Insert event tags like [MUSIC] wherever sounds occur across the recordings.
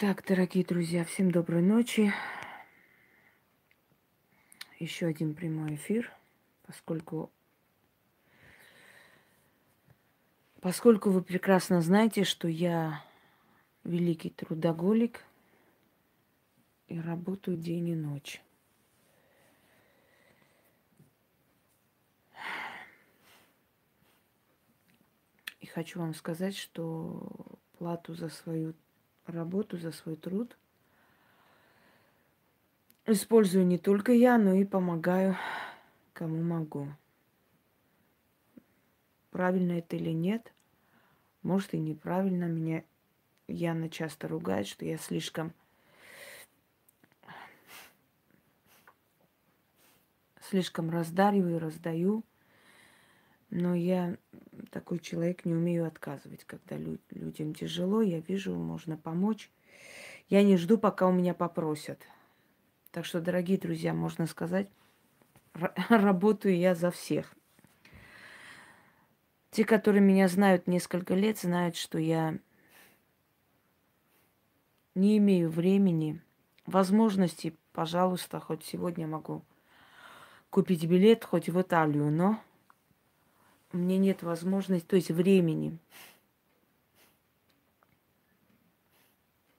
Так, дорогие друзья, всем доброй ночи. Еще один прямой эфир, поскольку поскольку вы прекрасно знаете, что я великий трудоголик и работаю день и ночь. И хочу вам сказать, что плату за свою работу, за свой труд использую не только я, но и помогаю кому могу. Правильно это или нет, может и неправильно. Меня Яна часто ругает, что я слишком слишком раздариваю, раздаю. Но я такой человек, не умею отказывать. Когда лю- людям тяжело, я вижу, можно помочь. Я не жду, пока у меня попросят. Так что, дорогие друзья, можно сказать, [LAUGHS] работаю я за всех. Те, которые меня знают несколько лет, знают, что я не имею времени, возможности, пожалуйста, хоть сегодня могу купить билет хоть в Италию, но мне нет возможности, то есть времени.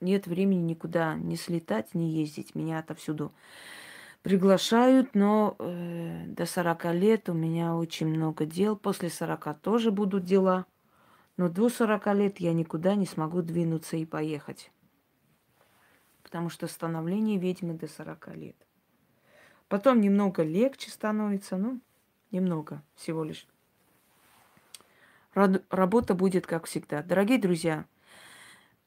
Нет времени никуда не слетать, не ездить. Меня отовсюду приглашают, но э, до 40 лет у меня очень много дел. После 40 тоже будут дела. Но до 40 лет я никуда не смогу двинуться и поехать. Потому что становление ведьмы до 40 лет. Потом немного легче становится, ну, немного всего лишь. Работа будет как всегда. Дорогие друзья,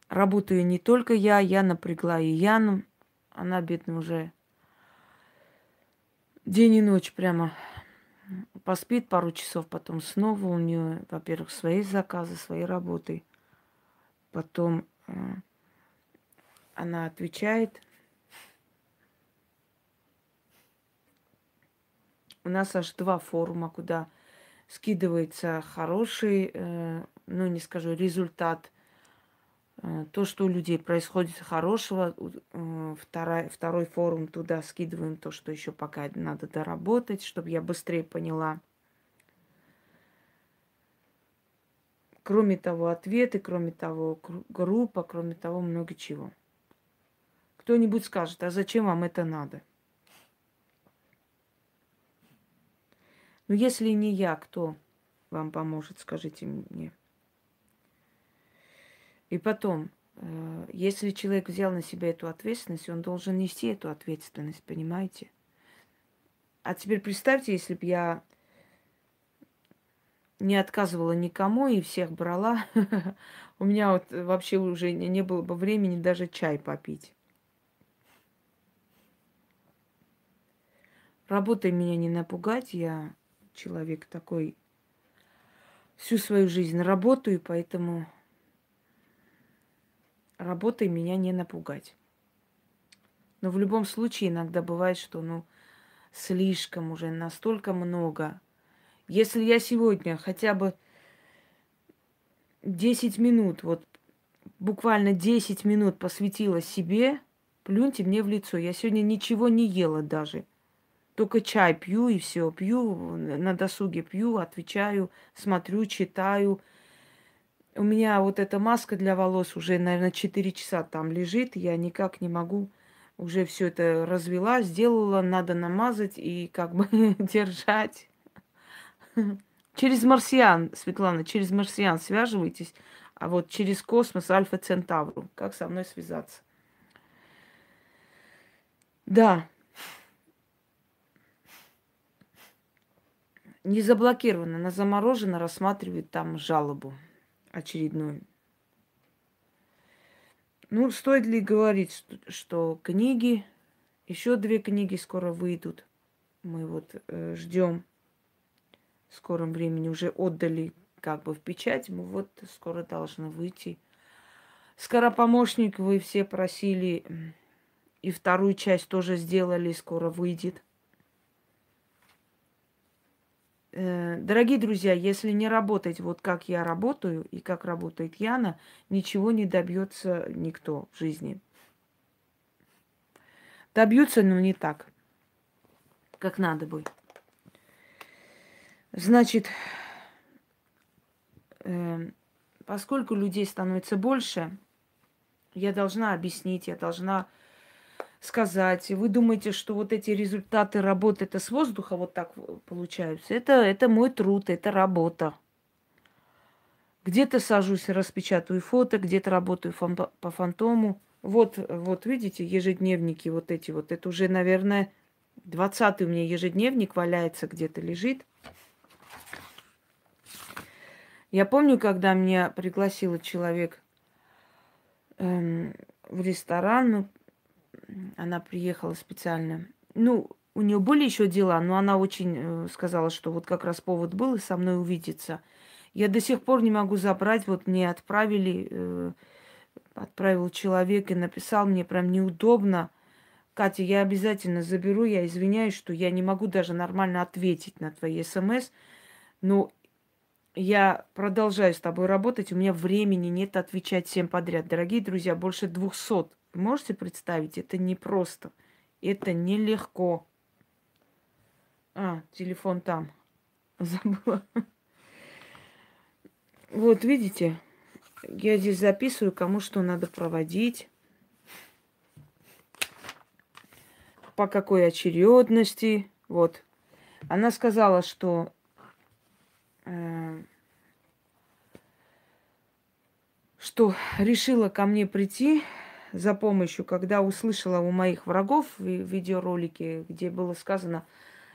работаю не только я, я напрягла и Яну. Она, бедная, уже день и ночь прямо поспит пару часов, потом снова у нее, во-первых, свои заказы, свои работы. Потом э, она отвечает. У нас аж два форума, куда скидывается хороший, э, ну не скажу, результат. Э, то, что у людей происходит хорошего, э, второй, второй форум туда скидываем то, что еще пока надо доработать, чтобы я быстрее поняла. Кроме того, ответы, кроме того, группа, кроме того, много чего. Кто-нибудь скажет, а зачем вам это надо? Ну, если не я, кто вам поможет, скажите мне. И потом, э, если человек взял на себя эту ответственность, он должен нести эту ответственность, понимаете? А теперь представьте, если бы я не отказывала никому и всех брала, [LAUGHS] у меня вот вообще уже не было бы времени даже чай попить. Работой меня не напугать, я человек такой всю свою жизнь работаю, поэтому работой меня не напугать. Но в любом случае иногда бывает, что ну слишком уже, настолько много. Если я сегодня хотя бы 10 минут, вот буквально 10 минут посвятила себе, плюньте мне в лицо. Я сегодня ничего не ела даже. Только чай пью и все. Пью, на досуге пью, отвечаю, смотрю, читаю. У меня вот эта маска для волос уже, наверное, 4 часа там лежит. Я никак не могу уже все это развела, сделала, надо намазать и как бы [LAUGHS] держать. Через марсиан, Светлана, через марсиан связывайтесь, а вот через космос Альфа Центавру. Как со мной связаться? Да, не заблокирована, она заморожена, рассматривает там жалобу очередную. Ну, стоит ли говорить, что, что книги, еще две книги скоро выйдут. Мы вот э, ждем в скором времени, уже отдали как бы в печать, мы вот скоро должны выйти. Скоропомощник вы все просили, и вторую часть тоже сделали, скоро выйдет. Э, дорогие друзья, если не работать вот как я работаю и как работает Яна, ничего не добьется никто в жизни. Добьются, но не так, как надо бы. Значит, э, поскольку людей становится больше, я должна объяснить, я должна сказать. Вы думаете, что вот эти результаты работы это с воздуха вот так получаются? Это, это мой труд, это работа. Где-то сажусь, распечатаю фото, где-то работаю фан- по фантому. Вот, вот видите, ежедневники вот эти вот. Это уже, наверное, 20 у меня ежедневник валяется где-то, лежит. Я помню, когда меня пригласил человек эм, в ресторан, ну, она приехала специально. Ну, у нее были еще дела, но она очень э, сказала, что вот как раз повод был и со мной увидеться. Я до сих пор не могу забрать, вот мне отправили, э, отправил человек и написал, мне прям неудобно. Катя, я обязательно заберу, я извиняюсь, что я не могу даже нормально ответить на твои смс, но я продолжаю с тобой работать, у меня времени нет отвечать всем подряд. Дорогие друзья, больше двухсот можете представить? Это непросто. Это нелегко. А, телефон там. [LAUGHS] Забыла. Вот, видите, я здесь записываю, кому что надо проводить. По какой очередности. Вот. Она сказала, что э, что решила ко мне прийти за помощью, когда услышала у моих врагов в видеоролике, где было сказано,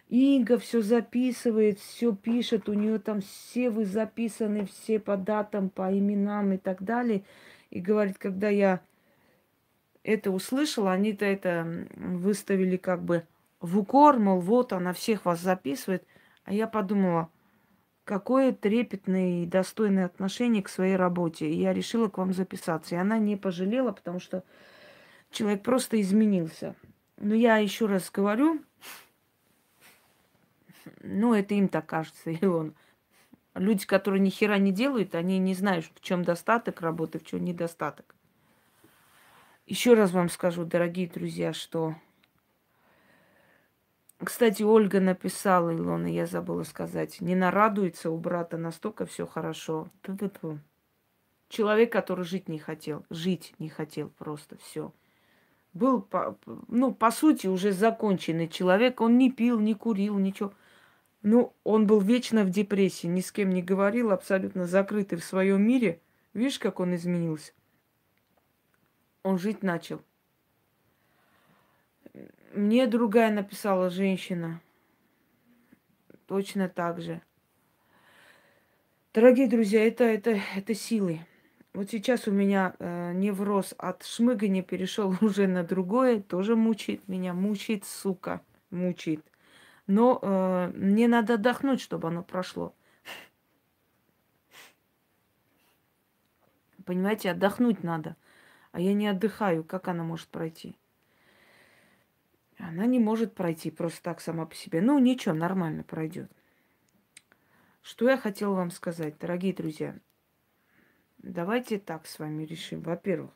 Инга все записывает, все пишет, у нее там все вы записаны, все по датам, по именам и так далее. И говорит, когда я это услышала, они-то это выставили как бы в укор, мол, вот она всех вас записывает. А я подумала, какое трепетное и достойное отношение к своей работе. И я решила к вам записаться. И она не пожалела, потому что человек просто изменился. Но я еще раз говорю, ну, это им так кажется, [LAUGHS] Илон. Люди, которые ни хера не делают, они не знают, в чем достаток работы, в чем недостаток. Еще раз вам скажу, дорогие друзья, что кстати, Ольга написала, Илона, я забыла сказать, не нарадуется у брата настолько все хорошо. Ту-ту-ту. Человек, который жить не хотел, жить не хотел просто все. Был, ну, по сути, уже законченный человек. Он не пил, не курил, ничего. Ну, он был вечно в депрессии, ни с кем не говорил, абсолютно закрытый в своем мире. Видишь, как он изменился? Он жить начал. Мне другая написала женщина. Точно так же. Дорогие друзья, это, это, это силы. Вот сейчас у меня э, невроз от шмыгания перешел [LAUGHS] уже на другое, тоже мучает меня, мучает, сука, мучает. Но э, мне надо отдохнуть, чтобы оно прошло. Понимаете, отдохнуть надо. А я не отдыхаю. Как она может пройти? Она не может пройти просто так сама по себе. Ну, ничего, нормально пройдет. Что я хотела вам сказать, дорогие друзья? Давайте так с вами решим. Во-первых,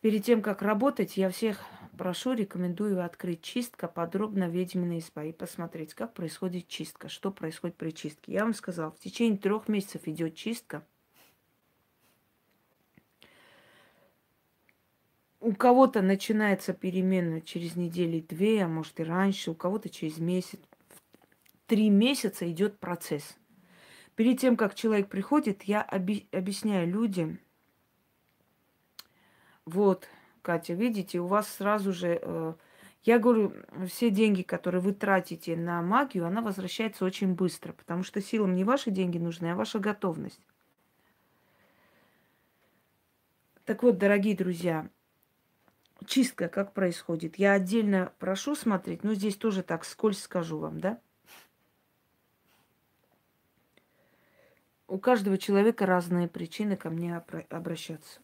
перед тем, как работать, я всех прошу, рекомендую открыть чистка подробно ведьминые изба и посмотреть, как происходит чистка, что происходит при чистке. Я вам сказала, в течение трех месяцев идет чистка – у кого-то начинается перемена через недели две, а может и раньше, у кого-то через месяц. Три месяца идет процесс. Перед тем, как человек приходит, я оби- объясняю людям, вот, Катя, видите, у вас сразу же, э, я говорю, все деньги, которые вы тратите на магию, она возвращается очень быстро, потому что силам не ваши деньги нужны, а ваша готовность. Так вот, дорогие друзья, чистка как происходит. Я отдельно прошу смотреть, но здесь тоже так скользь скажу вам, да? У каждого человека разные причины ко мне обращаться.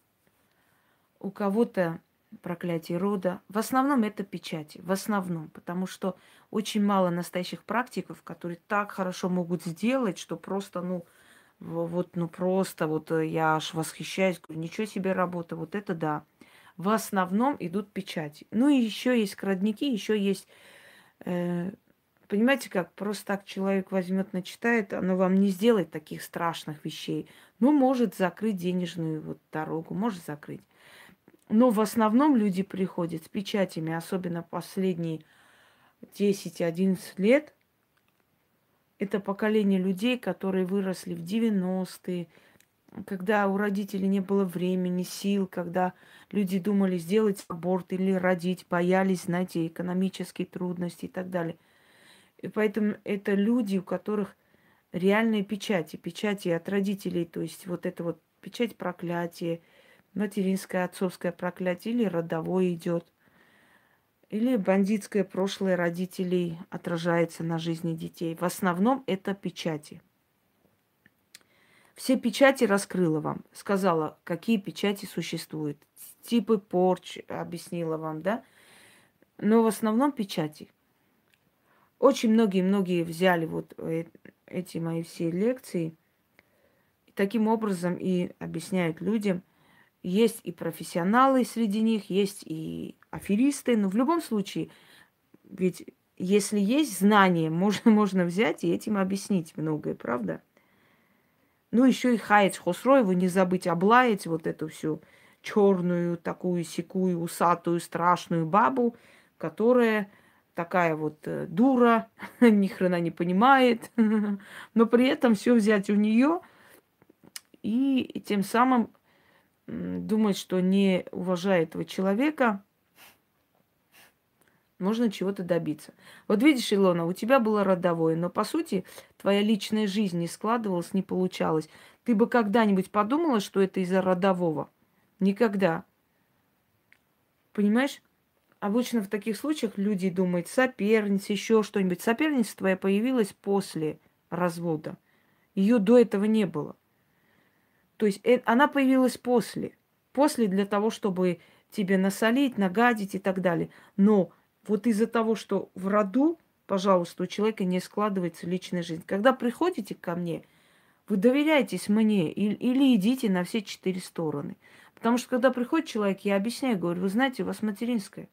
У кого-то проклятие рода. В основном это печати. В основном. Потому что очень мало настоящих практиков, которые так хорошо могут сделать, что просто, ну, вот, ну просто, вот э, я аж восхищаюсь, говорю, ничего себе работа, вот это да. В основном идут печати. Ну и еще есть крадники, еще есть, э, понимаете как, просто так человек возьмет, начитает, оно вам не сделает таких страшных вещей. Ну, может закрыть денежную вот дорогу, может закрыть. Но в основном люди приходят с печатями, особенно последние 10-11 лет. Это поколение людей, которые выросли в 90-е, когда у родителей не было времени, сил, когда люди думали сделать аборт или родить, боялись, знаете, экономические трудности и так далее. И поэтому это люди, у которых реальные печати, печати от родителей, то есть вот это вот печать проклятия, материнское, отцовское проклятие или родовое идет. Или бандитское прошлое родителей отражается на жизни детей. В основном это печати. Все печати раскрыла вам, сказала, какие печати существуют. Типы порч объяснила вам, да? Но в основном печати. Очень многие-многие взяли вот э, эти мои все лекции и таким образом и объясняют людям, есть и профессионалы среди них, есть и аферисты, но в любом случае, ведь если есть знания, можно, можно взять и этим объяснить многое, правда? Ну, еще и хаять Хосроеву, не забыть облаять вот эту всю черную, такую секую, усатую, страшную бабу, которая такая вот э, дура, [LAUGHS] ни хрена не понимает, [LAUGHS] но при этом все взять у нее и тем самым думать, что не уважая этого человека, можно чего-то добиться. Вот видишь, Илона, у тебя было родовое, но по сути твоя личная жизнь не складывалась, не получалась. Ты бы когда-нибудь подумала, что это из-за родового? Никогда. Понимаешь? Обычно в таких случаях люди думают, соперница, еще что-нибудь. Соперница твоя появилась после развода. Ее до этого не было. То есть э, она появилась после. После для того, чтобы тебе насолить, нагадить и так далее. Но вот из-за того, что в роду, пожалуйста, у человека не складывается личная жизнь. Когда приходите ко мне, вы доверяетесь мне или, или идите на все четыре стороны. Потому что когда приходит человек, я объясняю, говорю, вы знаете, у вас материнская.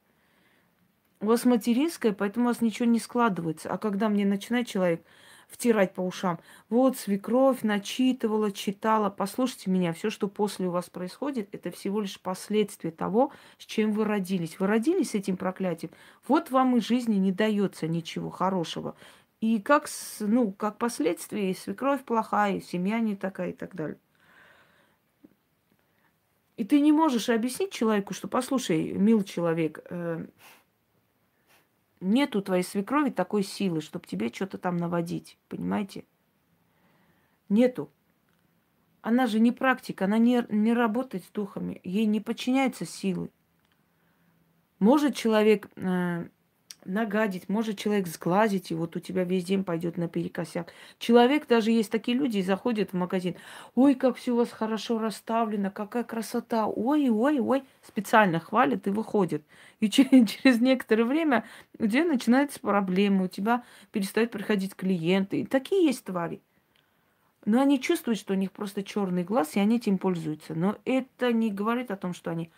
У вас материнская, поэтому у вас ничего не складывается. А когда мне начинает человек, втирать по ушам. Вот свекровь начитывала, читала. Послушайте меня, все, что после у вас происходит, это всего лишь последствия того, с чем вы родились. Вы родились с этим проклятием. Вот вам и жизни не дается ничего хорошего. И как, ну, как последствие, свекровь плохая, семья не такая и так далее. И ты не можешь объяснить человеку, что, послушай, мил человек, э, нет у твоей свекрови такой силы, чтобы тебе что-то там наводить, понимаете? Нету. Она же не практик, она не, не работает с духами, ей не подчиняются силы. Может человек э, нагадить, может человек сглазить, и вот у тебя весь день пойдет наперекосяк. Человек, даже есть такие люди, заходят в магазин, ой, как все у вас хорошо расставлено, какая красота, ой, ой, ой, специально хвалят и выходят. И [LAUGHS] через, некоторое время у тебя начинаются проблемы, у тебя перестают приходить клиенты. И такие есть твари. Но они чувствуют, что у них просто черный глаз, и они этим пользуются. Но это не говорит о том, что они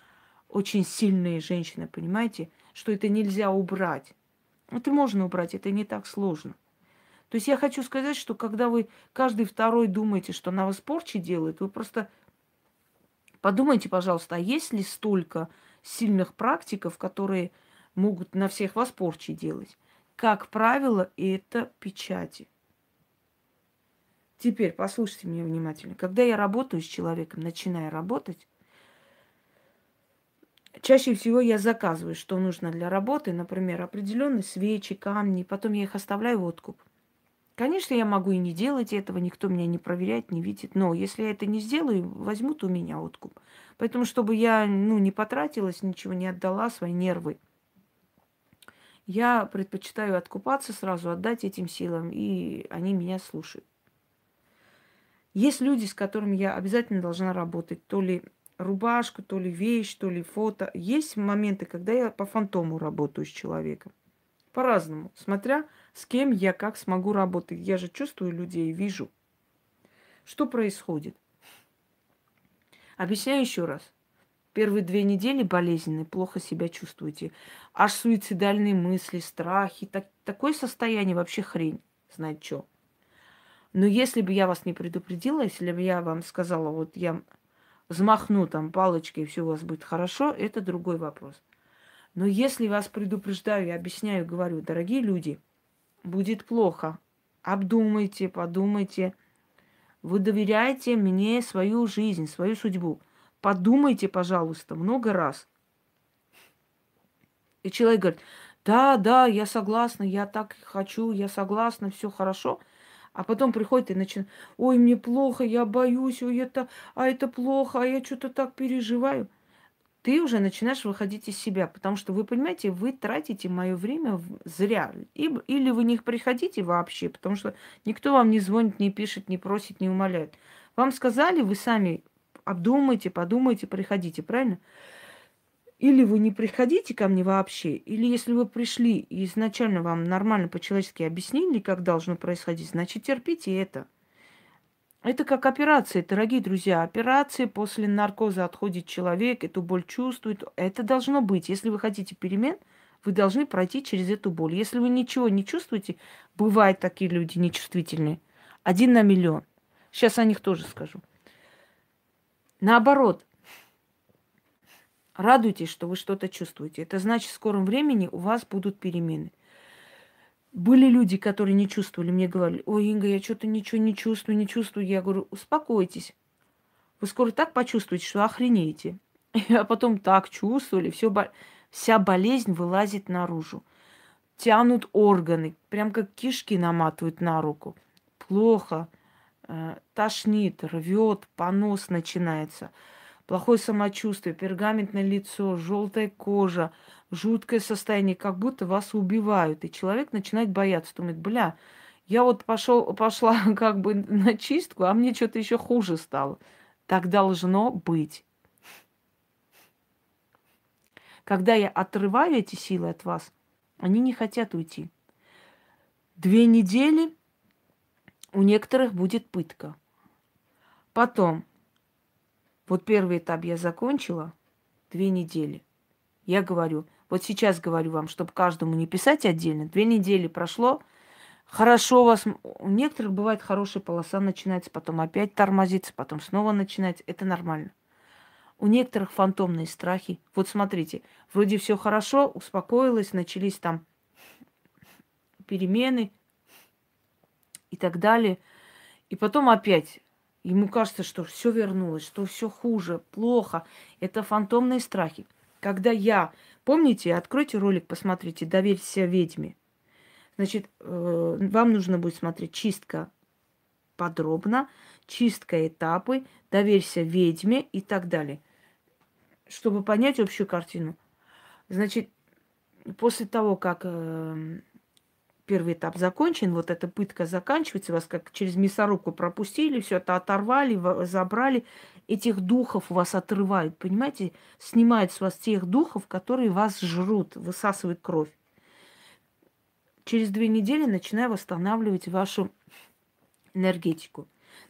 очень сильные женщины, понимаете? Что это нельзя убрать. Это можно убрать, это не так сложно. То есть я хочу сказать, что когда вы каждый второй думаете, что на вас порчи делает, вы просто подумайте, пожалуйста, а есть ли столько сильных практиков, которые могут на всех вас порчи делать? Как правило, это печати. Теперь послушайте меня внимательно. Когда я работаю с человеком, начинаю работать, Чаще всего я заказываю, что нужно для работы, например, определенные свечи, камни, потом я их оставляю в откуп. Конечно, я могу и не делать этого, никто меня не проверяет, не видит, но если я это не сделаю, возьмут у меня откуп. Поэтому, чтобы я ну, не потратилась, ничего не отдала, свои нервы, я предпочитаю откупаться сразу, отдать этим силам, и они меня слушают. Есть люди, с которыми я обязательно должна работать, то ли рубашку, то ли вещь, то ли фото. Есть моменты, когда я по фантому работаю с человеком. По-разному, смотря с кем я как смогу работать. Я же чувствую людей, вижу. Что происходит? Объясняю еще раз. Первые две недели болезненные, плохо себя чувствуете. Аж суицидальные мысли, страхи. Так, такое состояние вообще хрень. Знает что. Но если бы я вас не предупредила, если бы я вам сказала, вот я взмахну там палочкой, и все у вас будет хорошо, это другой вопрос. Но если вас предупреждаю, я объясняю, говорю, дорогие люди, будет плохо. Обдумайте, подумайте. Вы доверяете мне свою жизнь, свою судьбу. Подумайте, пожалуйста, много раз. И человек говорит, да, да, я согласна, я так хочу, я согласна, все хорошо. А потом приходит и начинает, ой, мне плохо, я боюсь, ой, это, а это плохо, а я что-то так переживаю. Ты уже начинаешь выходить из себя, потому что вы понимаете, вы тратите мое время зря. Или вы не приходите вообще, потому что никто вам не звонит, не пишет, не просит, не умоляет. Вам сказали, вы сами обдумайте, подумайте, приходите, правильно? Или вы не приходите ко мне вообще, или если вы пришли и изначально вам нормально по-человечески объяснили, как должно происходить, значит терпите это. Это как операция, дорогие друзья. Операция после наркоза отходит человек, эту боль чувствует. Это должно быть. Если вы хотите перемен, вы должны пройти через эту боль. Если вы ничего не чувствуете, бывают такие люди нечувствительные. Один на миллион. Сейчас о них тоже скажу. Наоборот, радуйтесь, что вы что-то чувствуете. Это значит, в скором времени у вас будут перемены. Были люди, которые не чувствовали, мне говорили, ой, Инга, я что-то ничего не чувствую, не чувствую. Я говорю, успокойтесь. Вы скоро так почувствуете, что охренеете. [LAUGHS] А потом так чувствовали, все, вся болезнь вылазит наружу. Тянут органы, прям как кишки наматывают на руку. Плохо. Э, тошнит, рвет, понос начинается, плохое самочувствие, пергаментное лицо, желтая кожа, жуткое состояние, как будто вас убивают. И человек начинает бояться, думает, бля, я вот пошел, пошла [LAUGHS] как бы на чистку, а мне что-то еще хуже стало. Так должно быть. Когда я отрываю эти силы от вас, они не хотят уйти. Две недели у некоторых будет пытка. Потом, вот первый этап я закончила, две недели. Я говорю, вот сейчас говорю вам, чтобы каждому не писать отдельно, две недели прошло, хорошо у вас, у некоторых бывает хорошая полоса начинается, потом опять тормозится, потом снова начинается, это нормально. У некоторых фантомные страхи. Вот смотрите, вроде все хорошо, успокоилось, начались там перемены, и так далее. И потом опять ему кажется, что все вернулось, что все хуже, плохо. Это фантомные страхи. Когда я, помните, откройте ролик, посмотрите, доверься ведьме. Значит, э, вам нужно будет смотреть чистка подробно, чистка этапы, доверься ведьме и так далее. Чтобы понять общую картину. Значит, после того, как э, первый этап закончен, вот эта пытка заканчивается, вас как через мясорубку пропустили, все это оторвали, забрали, этих духов вас отрывают, понимаете, снимают с вас тех духов, которые вас жрут, высасывают кровь. Через две недели начинаю восстанавливать вашу энергетику.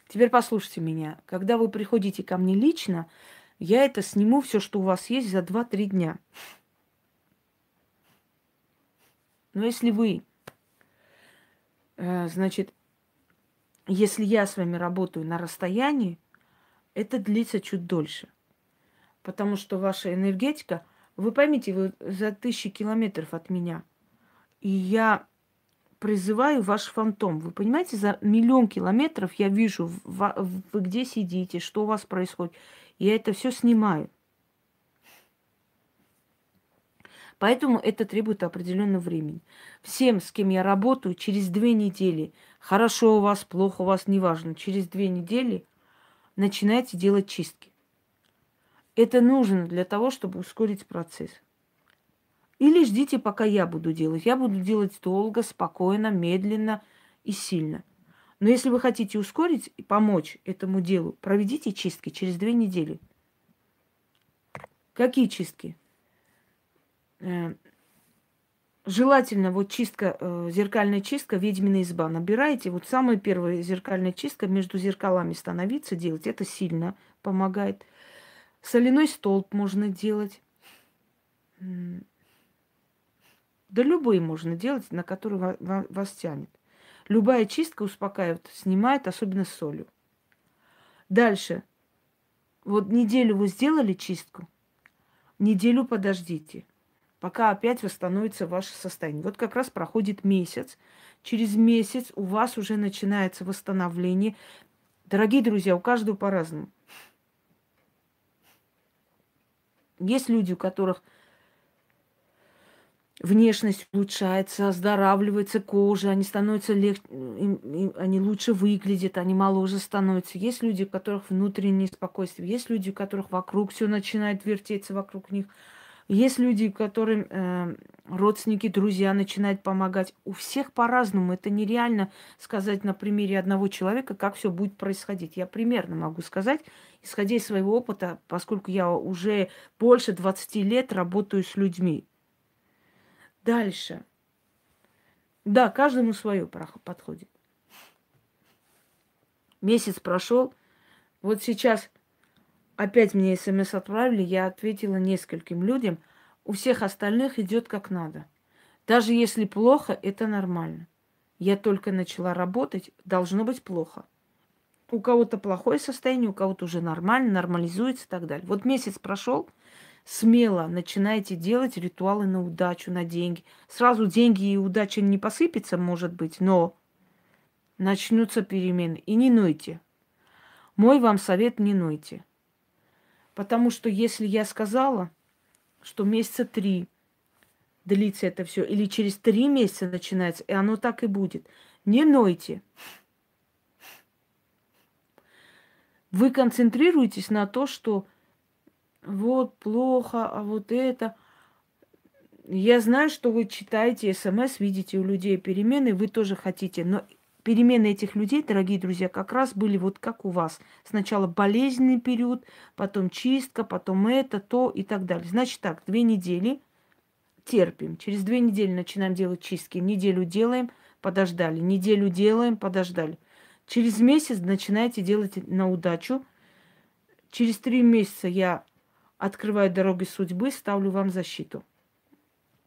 Теперь послушайте меня. Когда вы приходите ко мне лично, я это сниму все, что у вас есть, за 2-3 дня. Но если вы значит, если я с вами работаю на расстоянии, это длится чуть дольше. Потому что ваша энергетика, вы поймите, вы за тысячи километров от меня. И я призываю ваш фантом. Вы понимаете, за миллион километров я вижу, вы где сидите, что у вас происходит. Я это все снимаю. Поэтому это требует определенного времени. Всем, с кем я работаю, через две недели, хорошо у вас, плохо у вас, неважно, через две недели начинайте делать чистки. Это нужно для того, чтобы ускорить процесс. Или ждите, пока я буду делать. Я буду делать долго, спокойно, медленно и сильно. Но если вы хотите ускорить и помочь этому делу, проведите чистки через две недели. Какие чистки? Э, желательно вот чистка, э, зеркальная чистка, ведьмина изба. Набираете, вот самая первая зеркальная чистка, между зеркалами становиться, делать. Это сильно помогает. Соляной столб можно делать. Да любые можно делать, на который вас тянет. Любая чистка успокаивает, снимает, особенно с солью. Дальше. Вот неделю вы сделали чистку, неделю подождите, пока опять восстановится ваше состояние. Вот как раз проходит месяц. Через месяц у вас уже начинается восстановление. Дорогие друзья, у каждого по-разному. Есть люди, у которых внешность улучшается, оздоравливается кожа, они становятся легче, они лучше выглядят, они моложе становятся. Есть люди, у которых внутреннее спокойствие, есть люди, у которых вокруг все начинает вертеться вокруг них. Есть люди, которым э, родственники, друзья начинают помогать. У всех по-разному. Это нереально сказать на примере одного человека, как все будет происходить. Я примерно могу сказать, исходя из своего опыта, поскольку я уже больше 20 лет работаю с людьми. Дальше. Да, каждому свое подходит. Месяц прошел. Вот сейчас опять мне смс отправили, я ответила нескольким людям. У всех остальных идет как надо. Даже если плохо, это нормально. Я только начала работать, должно быть плохо. У кого-то плохое состояние, у кого-то уже нормально, нормализуется и так далее. Вот месяц прошел, смело начинайте делать ритуалы на удачу, на деньги. Сразу деньги и удача не посыпется, может быть, но начнутся перемены. И не нойте. Мой вам совет не нойте. Потому что если я сказала, что месяца три длится это все, или через три месяца начинается, и оно так и будет, не нойте. Вы концентрируетесь на то, что вот плохо, а вот это. Я знаю, что вы читаете смс, видите у людей перемены, вы тоже хотите, но перемены этих людей, дорогие друзья, как раз были вот как у вас. Сначала болезненный период, потом чистка, потом это, то и так далее. Значит так, две недели терпим. Через две недели начинаем делать чистки. Неделю делаем, подождали. Неделю делаем, подождали. Через месяц начинаете делать на удачу. Через три месяца я открываю дороги судьбы, ставлю вам защиту.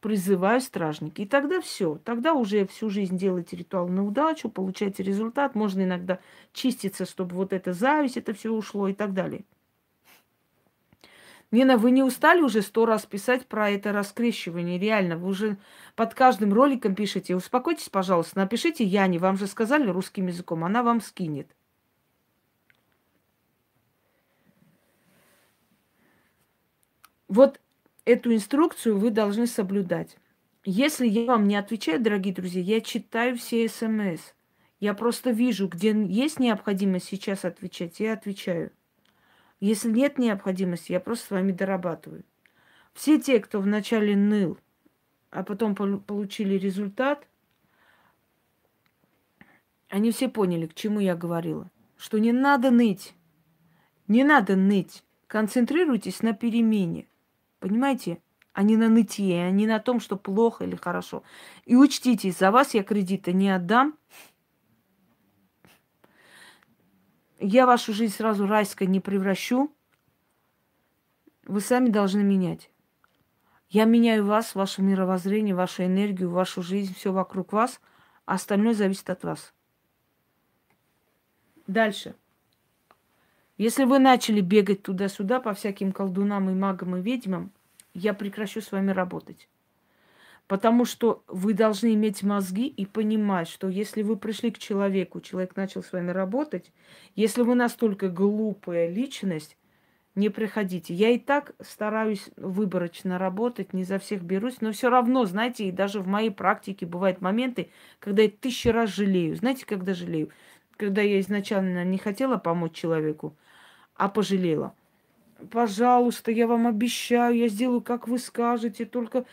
Призываю стражники. И тогда все. Тогда уже всю жизнь делаете ритуал на удачу, получаете результат. Можно иногда чиститься, чтобы вот эта зависть, это все ушло и так далее. Нина, вы не устали уже сто раз писать про это раскрещивание? Реально, вы уже под каждым роликом пишете. Успокойтесь, пожалуйста, напишите Яне, вам же сказали русским языком, она вам скинет. Вот эту инструкцию вы должны соблюдать. Если я вам не отвечаю, дорогие друзья, я читаю все смс. Я просто вижу, где есть необходимость сейчас отвечать, я отвечаю. Если нет необходимости, я просто с вами дорабатываю. Все те, кто вначале ныл, а потом получили результат, они все поняли, к чему я говорила. Что не надо ныть. Не надо ныть. Концентрируйтесь на перемене. Понимаете? А не на нытье, а не на том, что плохо или хорошо. И учтите, за вас я кредита не отдам. Я вашу жизнь сразу райской не превращу. Вы сами должны менять. Я меняю вас, ваше мировоззрение, вашу энергию, вашу жизнь, все вокруг вас, а остальное зависит от вас. Дальше. Если вы начали бегать туда-сюда по всяким колдунам и магам и ведьмам, я прекращу с вами работать. Потому что вы должны иметь мозги и понимать, что если вы пришли к человеку, человек начал с вами работать, если вы настолько глупая личность, не приходите. Я и так стараюсь выборочно работать, не за всех берусь, но все равно, знаете, и даже в моей практике бывают моменты, когда я тысячи раз жалею. Знаете, когда жалею? Когда я изначально не хотела помочь человеку, а пожалела. Пожалуйста, я вам обещаю, я сделаю, как вы скажете, только,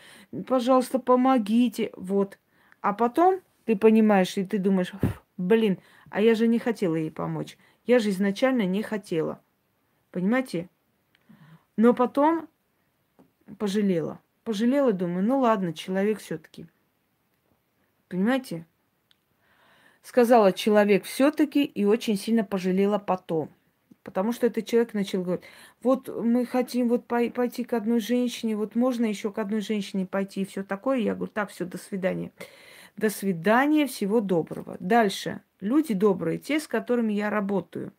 пожалуйста, помогите. Вот. А потом ты понимаешь, и ты думаешь, блин, а я же не хотела ей помочь. Я же изначально не хотела. Понимаете? Но потом пожалела. Пожалела, думаю, ну ладно, человек все-таки. Понимаете? Сказала человек все-таки и очень сильно пожалела потом. Потому что этот человек начал говорить, вот мы хотим вот пойти к одной женщине, вот можно еще к одной женщине пойти и все такое. Я говорю, так, все, до свидания. До свидания, всего доброго. Дальше. Люди добрые, те, с которыми я работаю,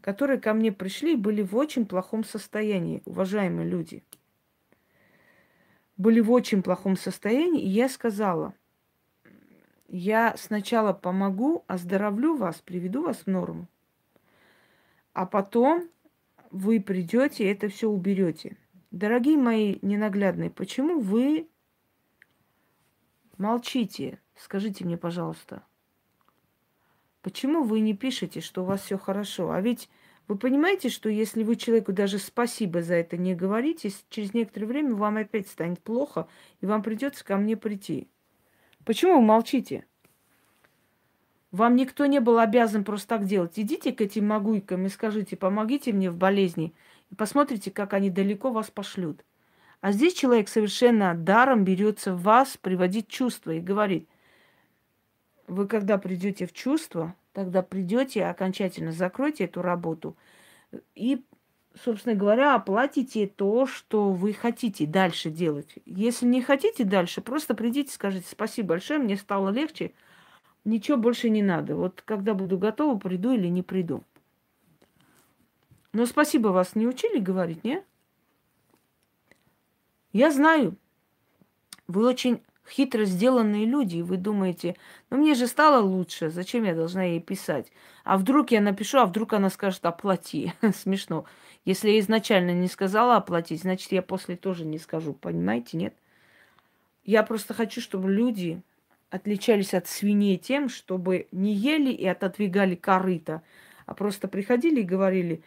которые ко мне пришли, были в очень плохом состоянии, уважаемые люди. Были в очень плохом состоянии, и я сказала, я сначала помогу, оздоровлю вас, приведу вас в норму, а потом вы придете и это все уберете. Дорогие мои ненаглядные, почему вы молчите? Скажите мне, пожалуйста. Почему вы не пишете, что у вас все хорошо? А ведь вы понимаете, что если вы человеку даже спасибо за это не говорите, через некоторое время вам опять станет плохо, и вам придется ко мне прийти. Почему вы молчите? Вам никто не был обязан просто так делать. Идите к этим могуйкам и скажите, помогите мне в болезни. И посмотрите, как они далеко вас пошлют. А здесь человек совершенно даром берется в вас приводить чувства и говорит, вы когда придете в чувство, тогда придете окончательно закройте эту работу и, собственно говоря, оплатите то, что вы хотите дальше делать. Если не хотите дальше, просто придите, скажите спасибо большое, мне стало легче, Ничего больше не надо. Вот когда буду готова, приду или не приду. Но спасибо вас не учили говорить, не? Я знаю, вы очень хитро сделанные люди, и вы думаете, ну мне же стало лучше, зачем я должна ей писать? А вдруг я напишу, а вдруг она скажет оплати. [LAUGHS] Смешно. Если я изначально не сказала оплатить, значит я после тоже не скажу, понимаете, нет? Я просто хочу, чтобы люди отличались от свиней тем, чтобы не ели и отодвигали корыто, а просто приходили и говорили,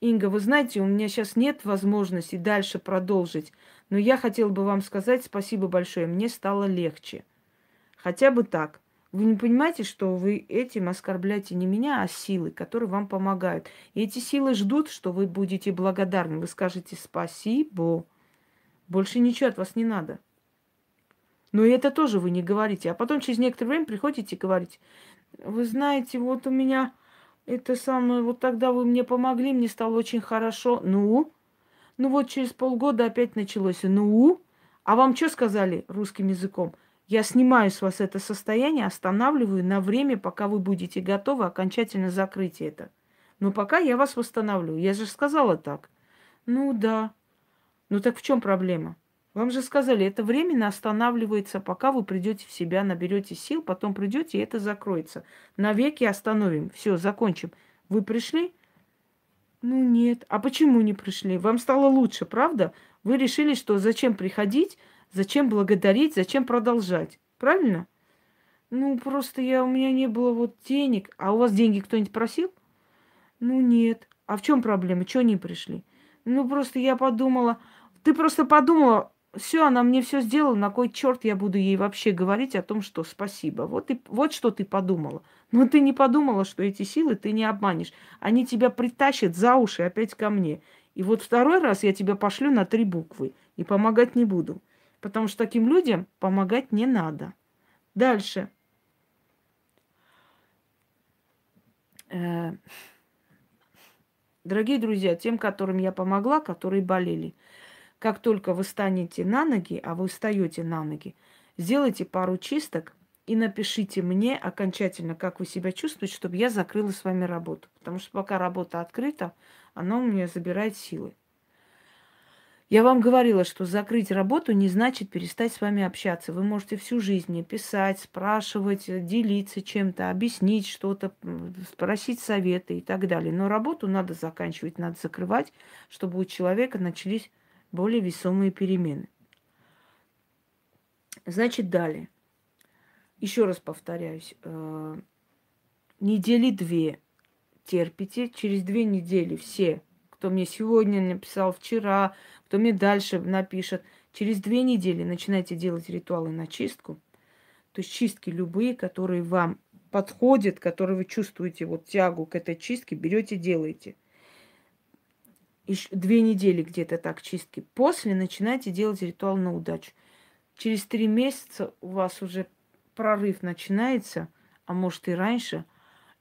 Инга, вы знаете, у меня сейчас нет возможности дальше продолжить, но я хотел бы вам сказать спасибо большое, мне стало легче. Хотя бы так. Вы не понимаете, что вы этим оскорбляете не меня, а силы, которые вам помогают. И эти силы ждут, что вы будете благодарны. Вы скажете спасибо. Больше ничего от вас не надо. Но это тоже вы не говорите. А потом через некоторое время приходите и говорите, вы знаете, вот у меня это самое, вот тогда вы мне помогли, мне стало очень хорошо. Ну? Ну вот через полгода опять началось. Ну? А вам что сказали русским языком? Я снимаю с вас это состояние, останавливаю на время, пока вы будете готовы окончательно закрыть это. Но пока я вас восстановлю. Я же сказала так. Ну да. Ну так в чем проблема? Вам же сказали, это временно останавливается, пока вы придете в себя, наберете сил, потом придете, и это закроется. Навеки остановим. Все, закончим. Вы пришли? Ну нет. А почему не пришли? Вам стало лучше, правда? Вы решили, что зачем приходить, зачем благодарить, зачем продолжать. Правильно? Ну, просто я, у меня не было вот денег. А у вас деньги кто-нибудь просил? Ну, нет. А в чем проблема? Чего не пришли? Ну, просто я подумала... Ты просто подумала, все, она мне все сделала, на кой черт я буду ей вообще говорить о том, что спасибо. Вот, и, вот что ты подумала. Но ты не подумала, что эти силы ты не обманешь. Они тебя притащат за уши опять ко мне. И вот второй раз я тебя пошлю на три буквы и помогать не буду. Потому что таким людям помогать не надо. Дальше. Э, дорогие друзья, тем, которым я помогла, которые болели – как только вы станете на ноги, а вы встаете на ноги, сделайте пару чисток и напишите мне окончательно, как вы себя чувствуете, чтобы я закрыла с вами работу. Потому что пока работа открыта, она у меня забирает силы. Я вам говорила, что закрыть работу не значит перестать с вами общаться. Вы можете всю жизнь писать, спрашивать, делиться чем-то, объяснить что-то, спросить советы и так далее. Но работу надо заканчивать, надо закрывать, чтобы у человека начались более весомые перемены. Значит, далее. Еще раз повторяюсь. Э, недели две терпите. Через две недели все, кто мне сегодня написал, вчера, кто мне дальше напишет, через две недели начинайте делать ритуалы на чистку. То есть чистки любые, которые вам подходят, которые вы чувствуете вот тягу к этой чистке, берете, делаете – две недели где-то так чистки. После начинайте делать ритуал на удачу. Через три месяца у вас уже прорыв начинается, а может и раньше.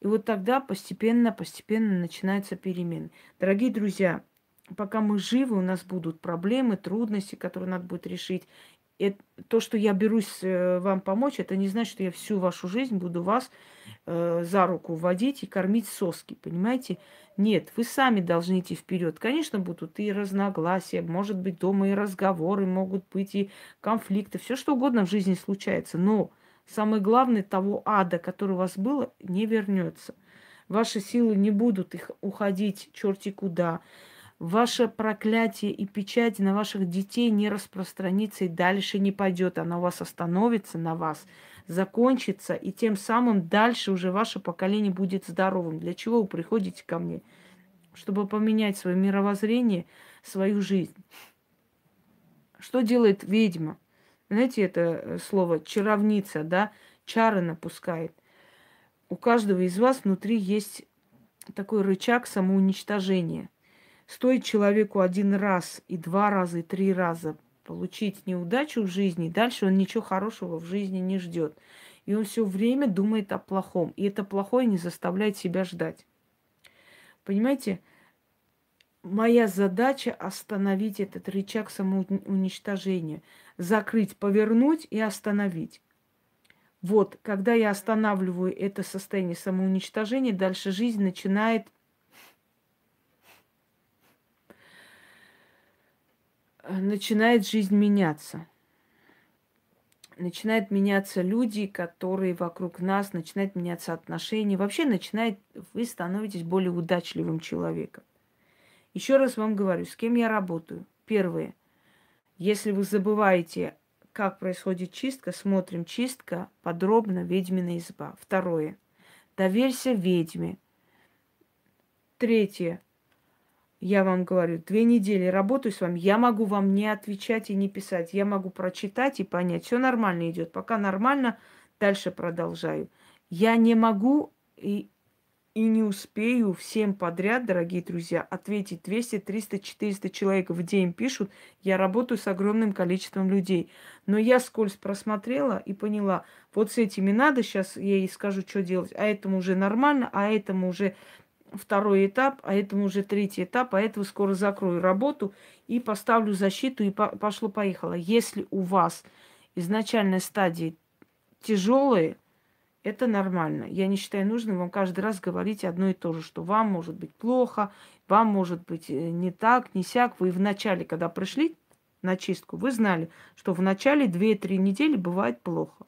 И вот тогда постепенно, постепенно начинаются перемены. Дорогие друзья, пока мы живы, у нас будут проблемы, трудности, которые надо будет решить. И то, что я берусь э, вам помочь, это не значит, что я всю вашу жизнь буду вас э, за руку водить и кормить соски, понимаете? Нет, вы сами должны идти вперед. Конечно, будут и разногласия, может быть, дома и разговоры, могут быть и конфликты, все что угодно в жизни случается. Но самое главное, того ада, который у вас было, не вернется. Ваши силы не будут их уходить черти куда ваше проклятие и печать на ваших детей не распространится и дальше не пойдет. Она у вас остановится на вас, закончится, и тем самым дальше уже ваше поколение будет здоровым. Для чего вы приходите ко мне? Чтобы поменять свое мировоззрение, свою жизнь. Что делает ведьма? Знаете, это э, слово чаровница, да? Чары напускает. У каждого из вас внутри есть такой рычаг самоуничтожения – Стоит человеку один раз, и два раза, и три раза получить неудачу в жизни, дальше он ничего хорошего в жизни не ждет. И он все время думает о плохом. И это плохое не заставляет себя ждать. Понимаете, моя задача остановить этот рычаг самоуничтожения. Закрыть, повернуть и остановить. Вот, когда я останавливаю это состояние самоуничтожения, дальше жизнь начинает начинает жизнь меняться. Начинают меняться люди, которые вокруг нас, начинают меняться отношения. Вообще начинает, вы становитесь более удачливым человеком. Еще раз вам говорю, с кем я работаю. Первое. Если вы забываете, как происходит чистка, смотрим чистка подробно «Ведьмина изба». Второе. Доверься ведьме. Третье я вам говорю, две недели работаю с вами, я могу вам не отвечать и не писать. Я могу прочитать и понять, все нормально идет. Пока нормально, дальше продолжаю. Я не могу и, и не успею всем подряд, дорогие друзья, ответить 200, 300, 400 человек в день пишут. Я работаю с огромным количеством людей. Но я скользь просмотрела и поняла, вот с этими надо, сейчас я ей скажу, что делать, а этому уже нормально, а этому уже второй этап, а этому уже третий этап, а этого скоро закрою работу и поставлю защиту и пошло-поехало. Если у вас изначальная стадия тяжелые, это нормально. Я не считаю нужным вам каждый раз говорить одно и то же, что вам может быть плохо, вам может быть э, не так, не сяк. Вы в начале, когда пришли на чистку, вы знали, что в начале 2-3 недели бывает плохо.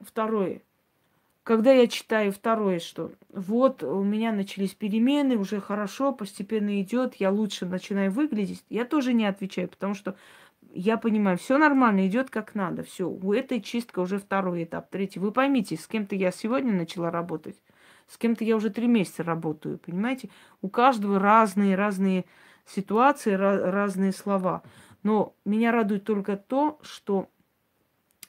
Второе. Когда я читаю второе, что вот у меня начались перемены, уже хорошо, постепенно идет, я лучше начинаю выглядеть, я тоже не отвечаю, потому что я понимаю, все нормально, идет как надо, все. У этой чистка уже второй этап, третий. Вы поймите, с кем-то я сегодня начала работать, с кем-то я уже три месяца работаю, понимаете? У каждого разные, разные ситуации, разные слова. Но меня радует только то, что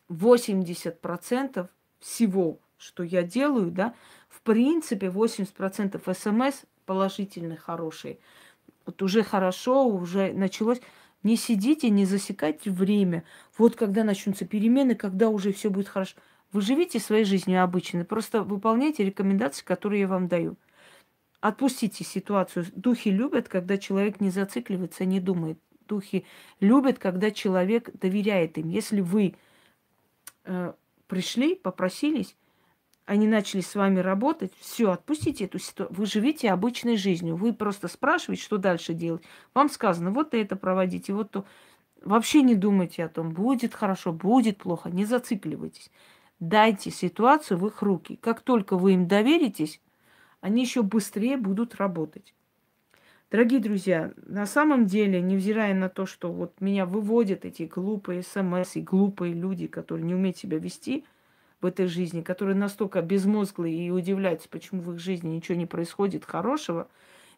80% всего что я делаю, да, в принципе 80% смс положительные, хорошие. Вот уже хорошо, уже началось. Не сидите, не засекайте время. Вот когда начнутся перемены, когда уже все будет хорошо. Вы живите своей жизнью обычной, просто выполняйте рекомендации, которые я вам даю. Отпустите ситуацию. Духи любят, когда человек не зацикливается, не думает. Духи любят, когда человек доверяет им. Если вы э, пришли, попросились, они начали с вами работать, все, отпустите эту ситуацию. Вы живите обычной жизнью. Вы просто спрашиваете, что дальше делать. Вам сказано, вот это проводите, вот то. Вообще не думайте о том, будет хорошо, будет плохо. Не зацикливайтесь. Дайте ситуацию в их руки. Как только вы им доверитесь, они еще быстрее будут работать. Дорогие друзья, на самом деле, невзирая на то, что вот меня выводят эти глупые смс и глупые люди, которые не умеют себя вести – в этой жизни, которые настолько безмозглые и удивляются, почему в их жизни ничего не происходит хорошего,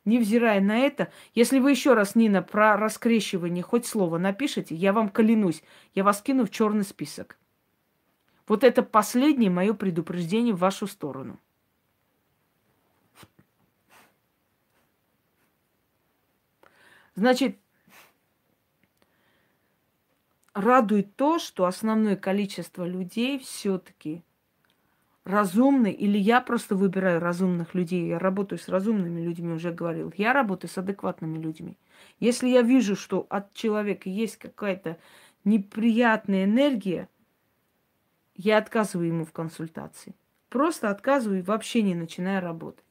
невзирая на это, если вы еще раз, Нина, про раскрещивание хоть слово напишите, я вам клянусь, я вас кину в черный список. Вот это последнее мое предупреждение в вашу сторону. Значит, радует то, что основное количество людей все-таки разумны, или я просто выбираю разумных людей, я работаю с разумными людьми, уже говорил, я работаю с адекватными людьми. Если я вижу, что от человека есть какая-то неприятная энергия, я отказываю ему в консультации. Просто отказываю и вообще не начинаю работать.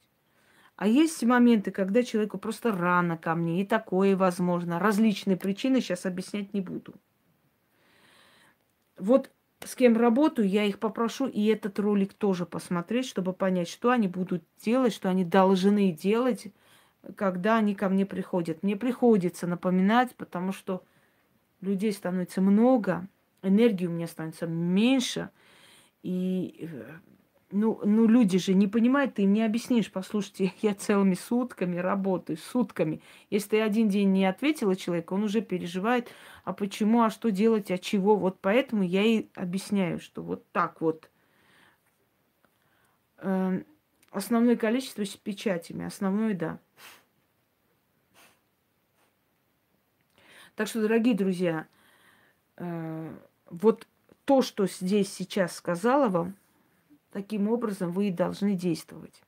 А есть моменты, когда человеку просто рано ко мне, и такое возможно. Различные причины сейчас объяснять не буду. Вот с кем работаю, я их попрошу и этот ролик тоже посмотреть, чтобы понять, что они будут делать, что они должны делать, когда они ко мне приходят. Мне приходится напоминать, потому что людей становится много, энергии у меня становится меньше, и э, ну, ну, люди же не понимают, ты им не объяснишь. Послушайте, [LAUGHS] я целыми сутками работаю, сутками. Если ты один день не ответила человеку, он уже переживает, а почему, а что делать, а чего. Вот поэтому я и объясняю, что вот так вот. Э, основное количество с печатями, основное, да. Так что, дорогие друзья, э, вот то, что здесь сейчас сказала вам, Таким образом вы и должны действовать.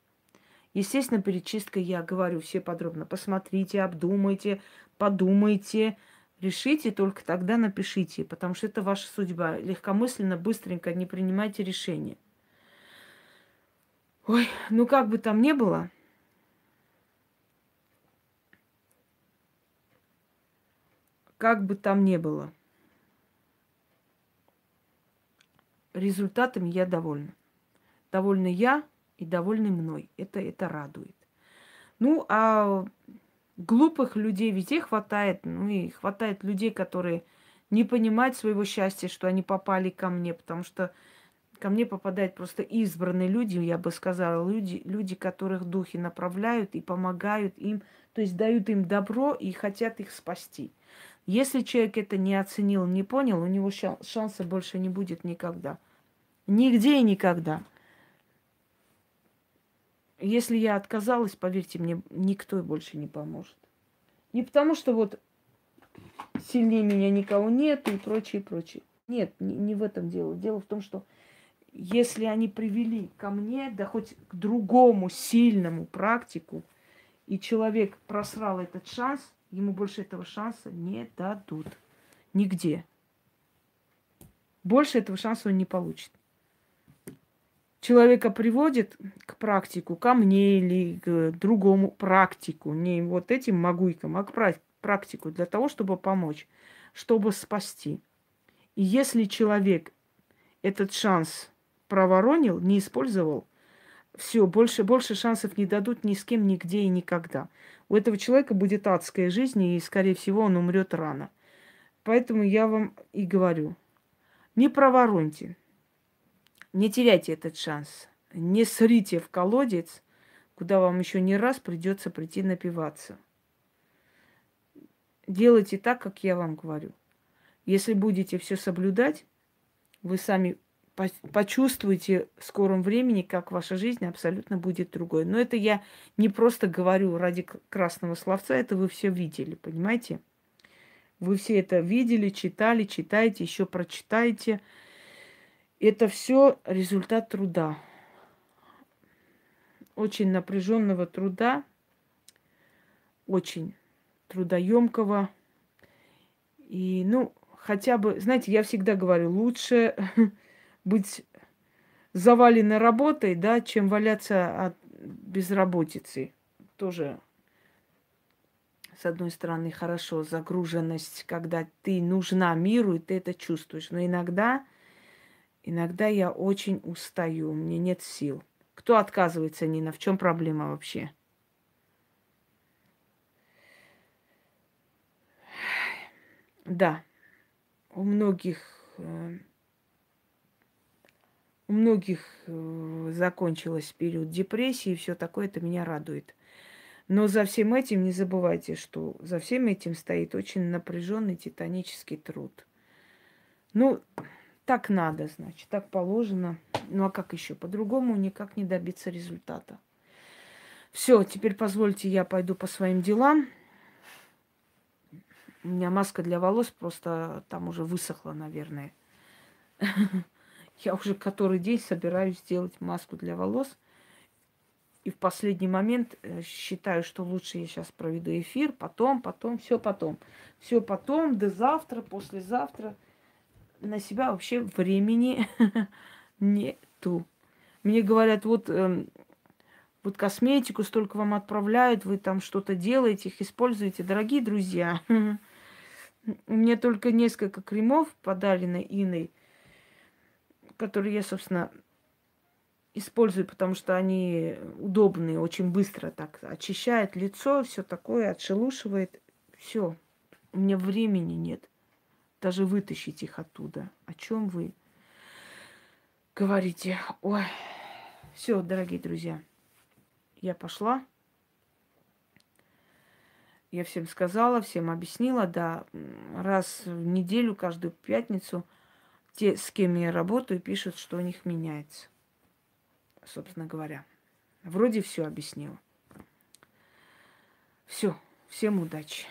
Естественно, перед чисткой я говорю все подробно. Посмотрите, обдумайте, подумайте, решите, только тогда напишите, потому что это ваша судьба. Легкомысленно, быстренько не принимайте решения. Ой, ну как бы там ни было, как бы там ни было, результатами я довольна. Довольна я и довольны мной. Это, это радует. Ну, а глупых людей везде хватает. Ну и хватает людей, которые не понимают своего счастья, что они попали ко мне, потому что ко мне попадают просто избранные люди, я бы сказала, люди, люди, которых духи направляют и помогают им, то есть дают им добро и хотят их спасти. Если человек это не оценил, не понял, у него шанса больше не будет никогда. Нигде и никогда. Если я отказалась, поверьте мне, никто больше не поможет. Не потому, что вот сильнее меня никого нет и прочее, прочее. Нет, не, не в этом дело. Дело в том, что если они привели ко мне, да хоть к другому сильному практику, и человек просрал этот шанс, ему больше этого шанса не дадут. Нигде. Больше этого шанса он не получит человека приводит к практику, ко мне или к другому практику, не вот этим могуйкам, а к практику для того, чтобы помочь, чтобы спасти. И если человек этот шанс проворонил, не использовал, все, больше, больше шансов не дадут ни с кем, нигде и никогда. У этого человека будет адская жизнь, и, скорее всего, он умрет рано. Поэтому я вам и говорю, не провороньте. Не теряйте этот шанс. Не срите в колодец, куда вам еще не раз придется прийти напиваться. Делайте так, как я вам говорю. Если будете все соблюдать, вы сами почувствуете в скором времени, как ваша жизнь абсолютно будет другой. Но это я не просто говорю ради красного словца, это вы все видели, понимаете? Вы все это видели, читали, читаете, еще прочитаете. Это все результат труда. Очень напряженного труда, очень трудоемкого. И, ну, хотя бы, знаете, я всегда говорю, лучше [LAUGHS] быть заваленной работой, да, чем валяться от безработицы. Тоже, с одной стороны, хорошо, загруженность, когда ты нужна миру, и ты это чувствуешь. Но иногда Иногда я очень устаю, мне нет сил. Кто отказывается, Нина? В чем проблема вообще? Да, у многих э, у многих э, закончилась период депрессии и все такое, это меня радует. Но за всем этим не забывайте, что за всем этим стоит очень напряженный титанический труд. Ну, так надо, значит, так положено. Ну а как еще? По-другому никак не добиться результата. Все, теперь позвольте, я пойду по своим делам. У меня маска для волос просто там уже высохла, наверное. [LAUGHS] Я уже который день собираюсь сделать маску для волос. И в последний момент э, считаю, что лучше я сейчас проведу эфир, потом, потом, все потом. Все потом, до завтра, послезавтра. На себя вообще времени [LAUGHS] нету. Мне говорят, вот, э, вот косметику столько вам отправляют, вы там что-то делаете, их используете. Дорогие друзья, [LAUGHS] мне только несколько кремов подарены Иной, которые я, собственно, использую, потому что они удобные, очень быстро так очищает лицо, все такое, отшелушивает. Все. У меня времени нет. Даже вытащить их оттуда. О чем вы говорите? Ой. Все, дорогие друзья. Я пошла. Я всем сказала, всем объяснила, да, раз в неделю, каждую пятницу, те, с кем я работаю, пишут, что у них меняется собственно говоря. Вроде все объяснила. Все, всем удачи.